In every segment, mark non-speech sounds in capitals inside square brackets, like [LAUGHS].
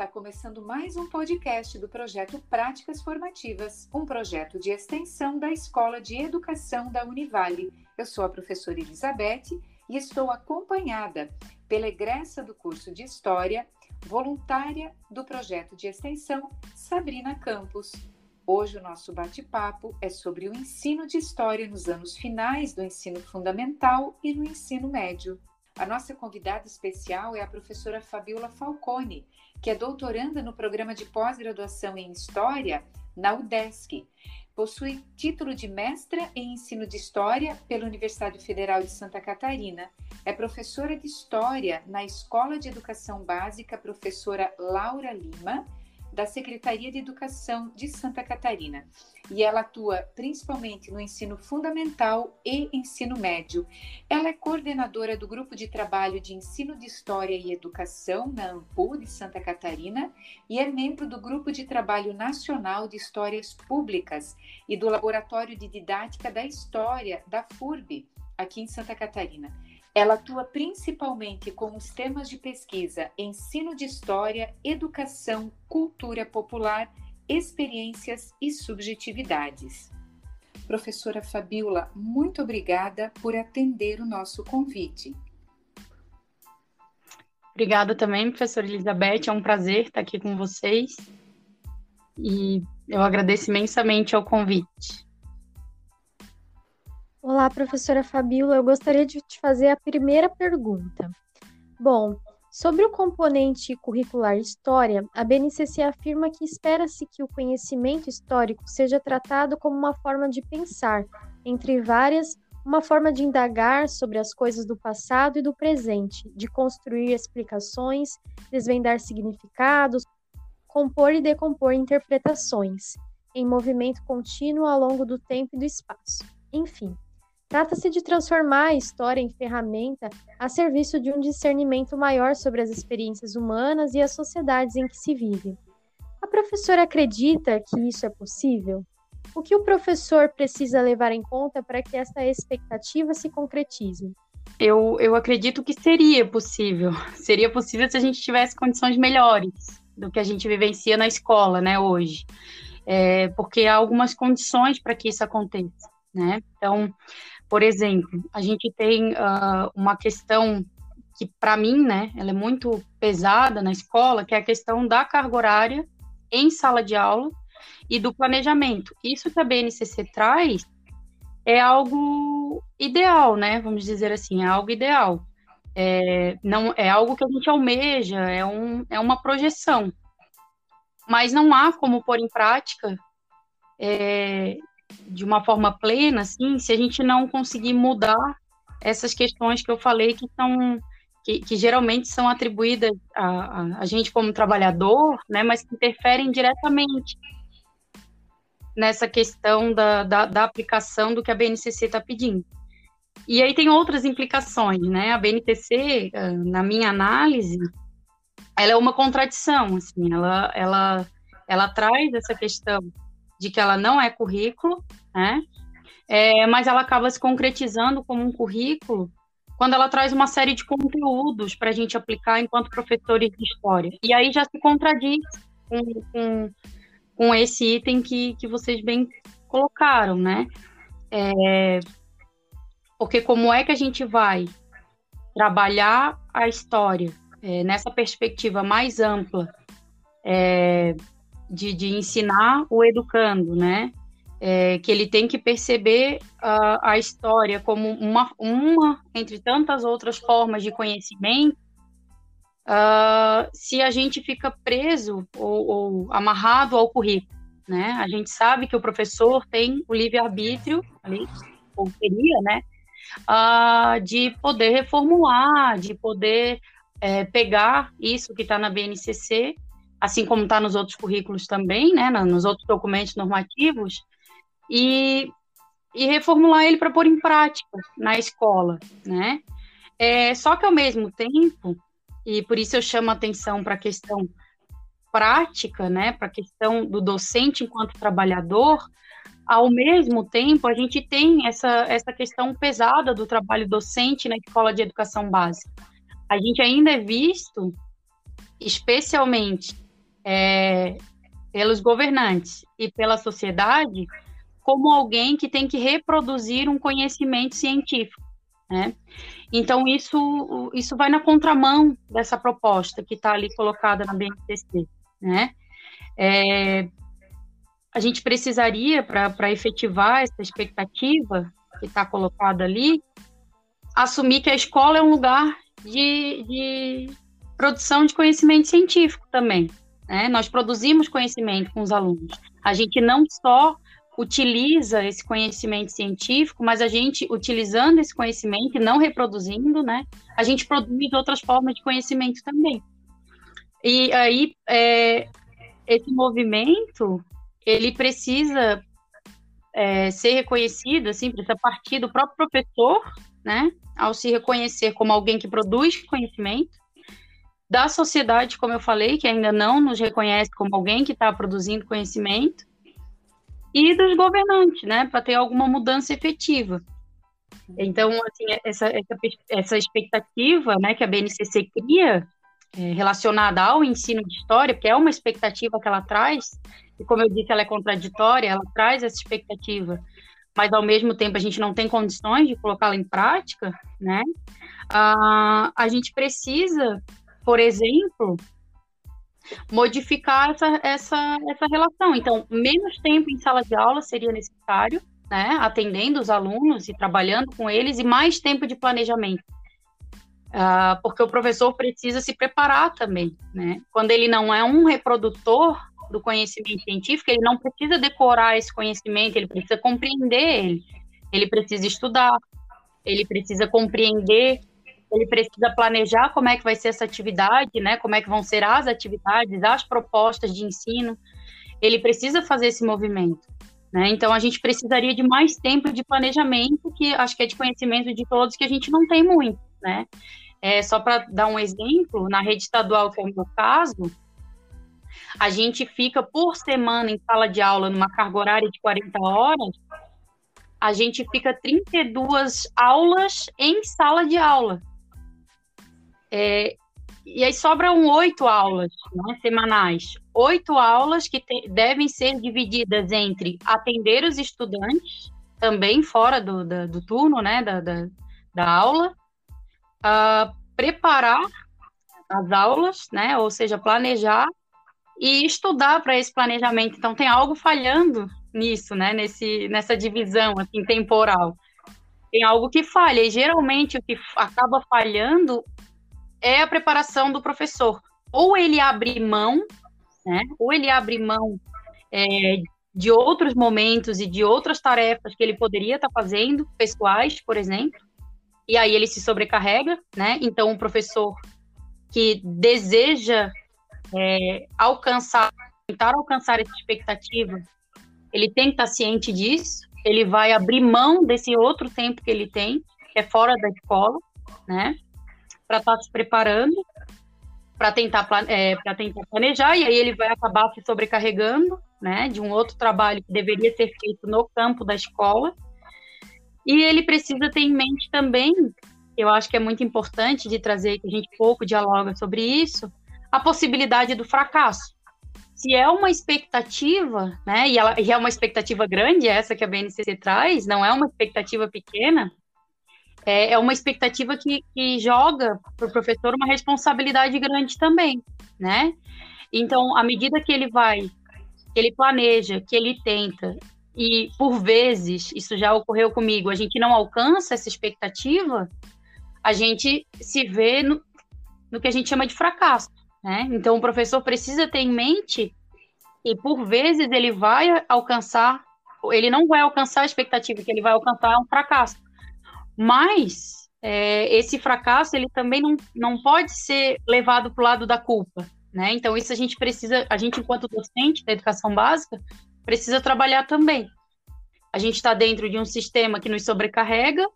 está começando mais um podcast do projeto Práticas Formativas, um projeto de extensão da Escola de Educação da Univale. Eu sou a professora Elizabeth e estou acompanhada pela egressa do curso de História, voluntária do projeto de extensão Sabrina Campos. Hoje o nosso bate-papo é sobre o ensino de história nos anos finais do ensino fundamental e no ensino médio. A nossa convidada especial é a professora Fabiola Falcone, que é doutoranda no programa de pós-graduação em História na UDESC. Possui título de mestra em ensino de História pela Universidade Federal de Santa Catarina. É professora de História na Escola de Educação Básica Professora Laura Lima da Secretaria de Educação de Santa Catarina e ela atua principalmente no ensino fundamental e ensino médio. Ela é coordenadora do Grupo de Trabalho de Ensino de História e Educação na AMPU de Santa Catarina e é membro do Grupo de Trabalho Nacional de Histórias Públicas e do Laboratório de Didática da História da FURB, aqui em Santa Catarina. Ela atua principalmente com os temas de pesquisa ensino de história, educação, cultura popular, experiências e subjetividades. Professora Fabiola, muito obrigada por atender o nosso convite. Obrigada também, professora Elizabeth. É um prazer estar aqui com vocês. E eu agradeço imensamente ao convite. Olá, professora Fabiola. Eu gostaria de te fazer a primeira pergunta. Bom, sobre o componente curricular História, a BNCC afirma que espera-se que o conhecimento histórico seja tratado como uma forma de pensar, entre várias, uma forma de indagar sobre as coisas do passado e do presente, de construir explicações, desvendar significados, compor e decompor interpretações, em movimento contínuo ao longo do tempo e do espaço. Enfim, Trata-se de transformar a história em ferramenta a serviço de um discernimento maior sobre as experiências humanas e as sociedades em que se vive. A professora acredita que isso é possível? O que o professor precisa levar em conta para que esta expectativa se concretize? Eu, eu acredito que seria possível. [LAUGHS] Seria possível se a gente tivesse condições melhores do que a gente vivencia na escola, né, hoje. É, porque há algumas condições para que isso aconteça, né? Então, por exemplo, a gente tem uh, uma questão que, para mim, né, ela é muito pesada na escola, que é a questão da carga horária em sala de aula e do planejamento. Isso que a BNCC traz é algo ideal, né? Vamos dizer assim, é algo ideal. É, não, é algo que a gente almeja, é, um, é uma projeção. Mas não há como pôr em prática é, de uma forma plena, assim, se a gente não conseguir mudar essas questões que eu falei que são que, que geralmente são atribuídas a, a, a, gente como trabalhador, né, mas que interferem diretamente nessa questão da, da, da aplicação do que a BNCC está pedindo. E aí tem outras implicações, né? A BNCC, ah, na minha análise, ela é uma contradição, assim, ela, ela, ela traz essa questão de que ela não é currículo, né? É, mas ela acaba se concretizando como um currículo quando ela traz uma série de conteúdos para a gente aplicar enquanto professores de história. E aí já se contradiz com, com, com esse item que, que vocês bem colocaram, né? É, porque como é que a gente vai trabalhar a história é, nessa perspectiva mais ampla é, de, de ensinar o educando, né? É, que ele tem que perceber a, a história como uma, uma entre tantas outras formas de conhecimento, uh, se a gente fica preso ou, ou, amarrado ao currículo. Né? A gente sabe que o professor tem o livre-arbítrio, ou teria, né? Uh, de poder reformular, de poder é, pegar isso que está na BNCC assim como está nos outros currículos também, né, nos outros documentos normativos, e, e reformular ele para pôr em prática na escola, né? É, só que ao mesmo tempo, e por isso eu chamo a atenção para a questão prática, né, para a questão do docente enquanto trabalhador, ao mesmo tempo a gente tem essa, essa questão pesada do trabalho docente na escola de educação básica. A gente ainda é visto, especialmente é, pelos governantes e pela sociedade como alguém que tem que reproduzir um conhecimento científico. Né? Então, isso, isso vai na contramão dessa proposta que está ali colocada na BNCC. Né? É, a gente precisaria, para efetivar essa expectativa que está colocada ali, assumir que a escola é um lugar de, de produção de conhecimento científico também. Né? Nós produzimos conhecimento com os alunos. A gente não só utiliza esse conhecimento científico, mas a gente, utilizando esse conhecimento e não reproduzindo, né, a gente produz outras formas de conhecimento também. E aí, é, esse movimento, ele precisa é, ser reconhecido, assim, precisa partir do próprio professor, né, ao se reconhecer como alguém que produz conhecimento, da sociedade, como eu falei, que ainda não nos reconhece como alguém que está produzindo conhecimento, e dos governantes, né, para ter alguma mudança efetiva. Então, assim, essa, essa, essa expectativa né, que a BNCC cria, é, relacionada ao ensino de história, que é uma expectativa que ela traz, e como eu disse, ela é contraditória, ela traz essa expectativa, mas ao mesmo tempo a gente não tem condições de colocá-la em prática, né? Ah, a gente precisa, por exemplo, modificar essa, essa, essa relação. Então, menos tempo em sala de aula seria necessário, né, atendendo os alunos e trabalhando com eles, e mais tempo de planejamento. Uh, porque o professor precisa se preparar também, né? Quando ele não é um reprodutor do conhecimento científico, ele não precisa decorar esse conhecimento, ele precisa compreender ele, ele precisa estudar, ele precisa compreender ele precisa planejar como é que vai ser essa atividade, né? Como é que vão ser as atividades, as propostas de ensino. Ele precisa fazer esse movimento, né? Então a gente precisaria de mais tempo de planejamento, que acho que é de conhecimento de todos que a gente não tem muito, né? É, só para dar um exemplo, na rede estadual, que é o meu caso, a gente fica por semana em sala de aula numa carga horária de 40 horas, a gente fica 32 aulas em sala de aula. É, e aí sobram oito aulas né, semanais. Oito aulas que te, devem ser divididas entre atender os estudantes, também fora do, da, do turno né, da, da, da aula, uh, preparar as aulas, né, ou seja, planejar e estudar para esse planejamento. Então, tem algo falhando nisso, né, nesse, nessa divisão assim, temporal. Tem algo que falha, e geralmente o que acaba falhando é a preparação do professor. Ou ele abre mão, né? Ou ele abre mão é, de outros momentos e de outras tarefas que ele poderia estar fazendo, pessoais, por exemplo, e aí ele se sobrecarrega, né? Então, o professor que deseja é, alcançar, tentar alcançar essa expectativa, ele tem que estar ciente disso, ele vai abrir mão desse outro tempo que ele tem, que é fora da escola, né? Para estar tá se preparando para tentar, é, tentar planejar, e aí ele vai acabar se sobrecarregando né, de um outro trabalho que deveria ser feito no campo da escola. E ele precisa ter em mente também, eu acho que é muito importante de trazer, que a gente pouco dialoga sobre isso, a possibilidade do fracasso. Se é uma expectativa, né, e, ela, e é uma expectativa grande, essa que a BNCC traz, não é uma expectativa pequena, é, é uma expectativa que, que joga para o professor uma responsabilidade grande também, né? Então, à medida que ele vai, que ele planeja, que ele tenta, e por vezes, isso já ocorreu comigo, a gente não alcança essa expectativa, a gente se vê no, no que a gente chama de fracasso, né? Então, o professor precisa ter em mente que, por vezes, ele vai alcançar, ele não vai alcançar a expectativa, que ele vai alcançar um fracasso. Mas é, esse fracasso ele também não, não pode ser levado para o lado da culpa, né? Então isso a gente precisa, a gente enquanto docente da educação básica precisa trabalhar também. A gente está dentro de um sistema que nos sobrecarrega,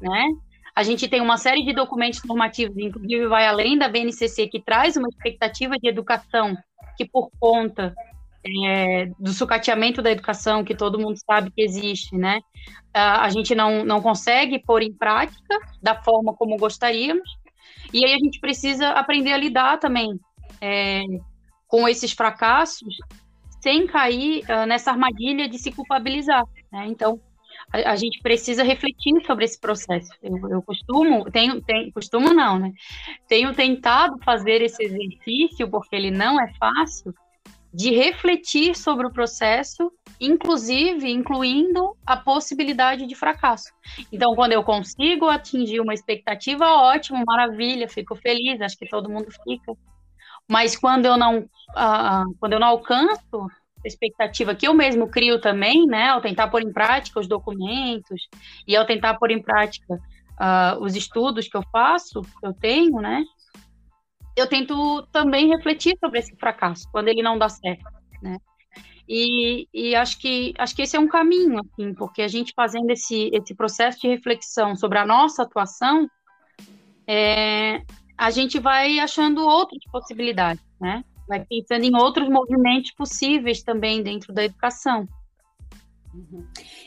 né? A gente tem uma série de documentos normativos, inclusive vai além da BNCC, que traz uma expectativa de educação que, por conta é, do sucateamento da educação, que todo mundo sabe que existe, né? A, a gente não, não consegue pôr em prática da forma como gostaríamos, e aí a gente precisa aprender a lidar também é, com esses fracassos sem cair uh, nessa armadilha de se culpabilizar. Né? Então, a, a, gente precisa refletir sobre esse processo. Eu, eu costumo, tenho, tenho, costumo não, né? Tenho tentado fazer esse exercício, porque ele não é fácil, de refletir sobre o processo, inclusive incluindo a possibilidade de fracasso. Então, quando eu consigo atingir uma expectativa, ótimo, maravilha, fico feliz, acho que todo mundo fica. Mas quando eu não, uh, quando eu não alcanço a expectativa que eu mesmo crio também, né, ao tentar pôr em prática os documentos e ao tentar pôr em prática uh, os estudos que eu faço, que eu tenho, né, eu tento também refletir sobre esse fracasso quando ele não dá certo, né? E, e, acho que acho que esse é um caminho, assim, porque a gente fazendo esse esse processo de reflexão sobre a nossa atuação, é, a gente vai achando outras possibilidades, né? Vai pensando em outros movimentos possíveis também dentro da educação. Uhum.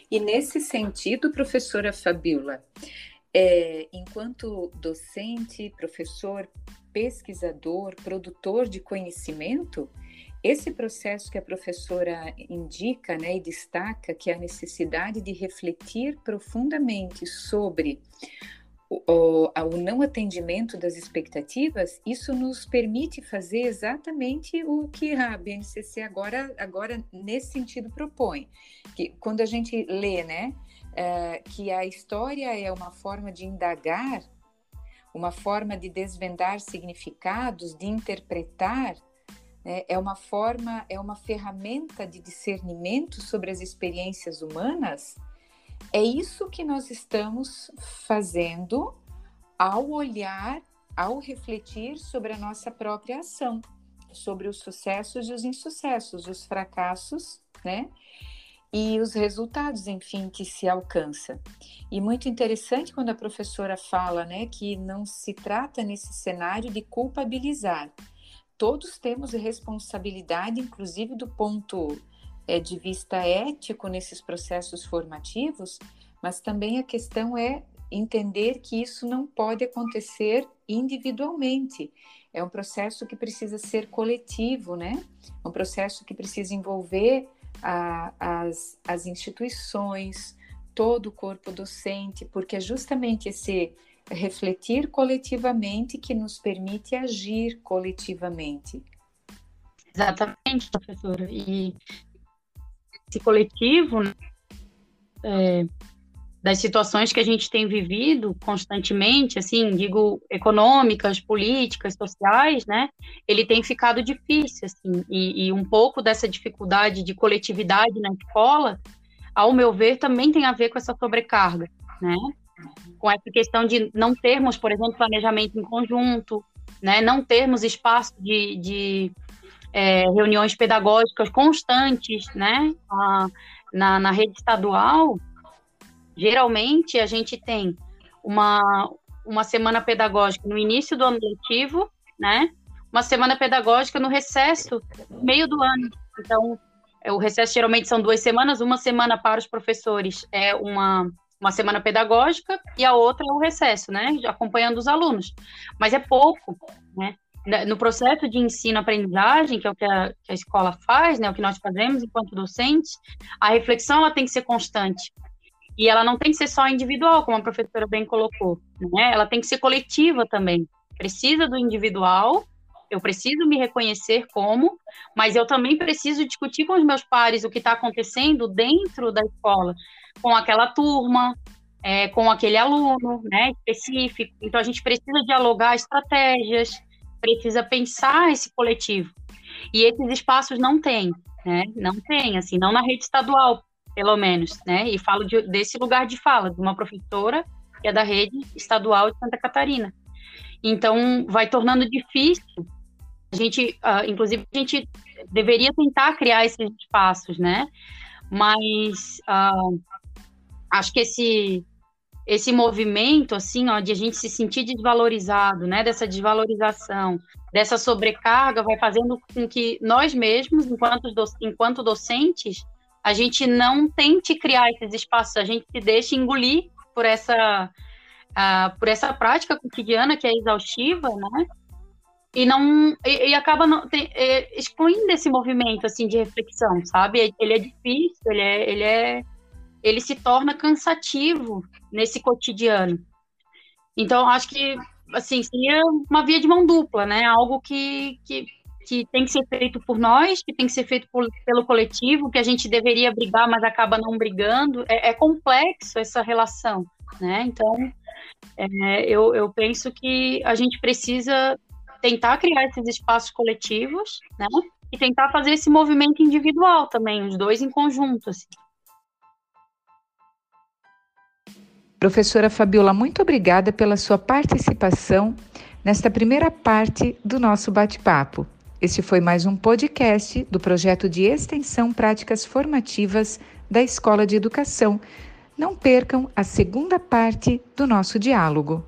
E nesse sentido, professora Fabiola, é, enquanto docente, professor, pesquisador, produtor de conhecimento, esse processo que a professora indica né, e destaca, que é a necessidade de refletir profundamente sobre o, o, não atendimento das expectativas, isso nos permite fazer exatamente o que a BNCC agora, agora nesse sentido propõe. Que quando a gente lê, né, é, que a história é uma forma de indagar, uma forma de desvendar significados, de interpretar, né, é uma forma, é uma ferramenta de discernimento sobre as experiências humanas é isso que nós estamos fazendo ao olhar, ao refletir sobre a nossa própria ação, sobre os sucessos e os insucessos, os fracassos, né? E os resultados, enfim, que se alcança. E muito interessante quando a professora fala, né, que não se trata nesse cenário de culpabilizar. Todos temos responsabilidade, inclusive do ponto é, de vista ético nesses processos formativos, mas também a questão é entender que isso não pode acontecer individualmente. É um processo que precisa ser coletivo, né? Um processo que precisa envolver a, as, as instituições, todo o corpo docente, porque é justamente esse refletir coletivamente que nos permite agir coletivamente. Exatamente, professora. E esse coletivo, né, é, das situações que a gente tem vivido constantemente, assim, digo, econômicas, políticas, sociais, né, ele tem ficado difícil, assim, e, e um pouco dessa dificuldade de coletividade na escola, ao meu ver, também tem a ver com essa sobrecarga, né, com essa questão de não termos, por exemplo, planejamento em conjunto, né, não termos espaço de, de é, reuniões pedagógicas constantes, né? A, na, na rede estadual, geralmente a gente tem uma, uma semana pedagógica no início do ano letivo, né? Uma semana pedagógica no recesso, meio do ano. Então, é, o recesso geralmente são duas semanas, uma semana para os professores é uma, uma semana pedagógica e a outra é o recesso, né? Acompanhando os alunos. Mas é pouco? Né, no processo de ensino-aprendizagem, que é o que a, que a, escola faz, né, o que nós fazemos enquanto docentes, a reflexão ela tem que ser constante. E ela não tem que ser só individual, como a professora bem colocou. Né? Ela tem que ser coletiva também. Precisa do individual, eu preciso me reconhecer como, mas eu também preciso discutir com os meus pares o que está acontecendo dentro da escola, com aquela turma, é, com aquele aluno né, específico. Então, a gente precisa dialogar estratégias, precisa pensar esse coletivo. E esses espaços não tem, né? Não tem, assim, não na rede estadual, pelo menos, né? E falo de, desse lugar de fala, de uma professora que é da rede estadual de Santa Catarina. Então, vai tornando difícil. A gente, uh, inclusive, a gente deveria tentar criar esses espaços, né? Mas uh, acho que esse esse movimento, assim, ó, de a gente se sentir desvalorizado, né, dessa desvalorização, dessa sobrecarga, vai fazendo com que nós mesmos, enquanto, do, enquanto docentes, a gente não tente criar esses espaços, a gente se deixe engolir por essa, uh, por essa prática cotidiana que é exaustiva, né, e não e, e acaba não, tem, é, excluindo esse movimento assim de reflexão, sabe? Ele é difícil, ele é, ele é ele se torna cansativo nesse cotidiano. Então, acho que assim seria uma via de mão dupla, né? Algo que, que, que tem que ser feito por nós, que tem que ser feito por, pelo coletivo, que a gente deveria brigar, mas acaba não brigando. É, é complexo essa relação, né? Então, é, eu, eu penso que a gente precisa tentar criar esses espaços coletivos, né? E tentar fazer esse movimento individual também, os dois em conjunto. Assim. Professora Fabiola, muito obrigada pela sua participação nesta primeira parte do nosso bate-papo. Este foi mais um podcast do projeto de extensão Práticas Formativas da Escola de Educação. Não percam a segunda parte do nosso diálogo.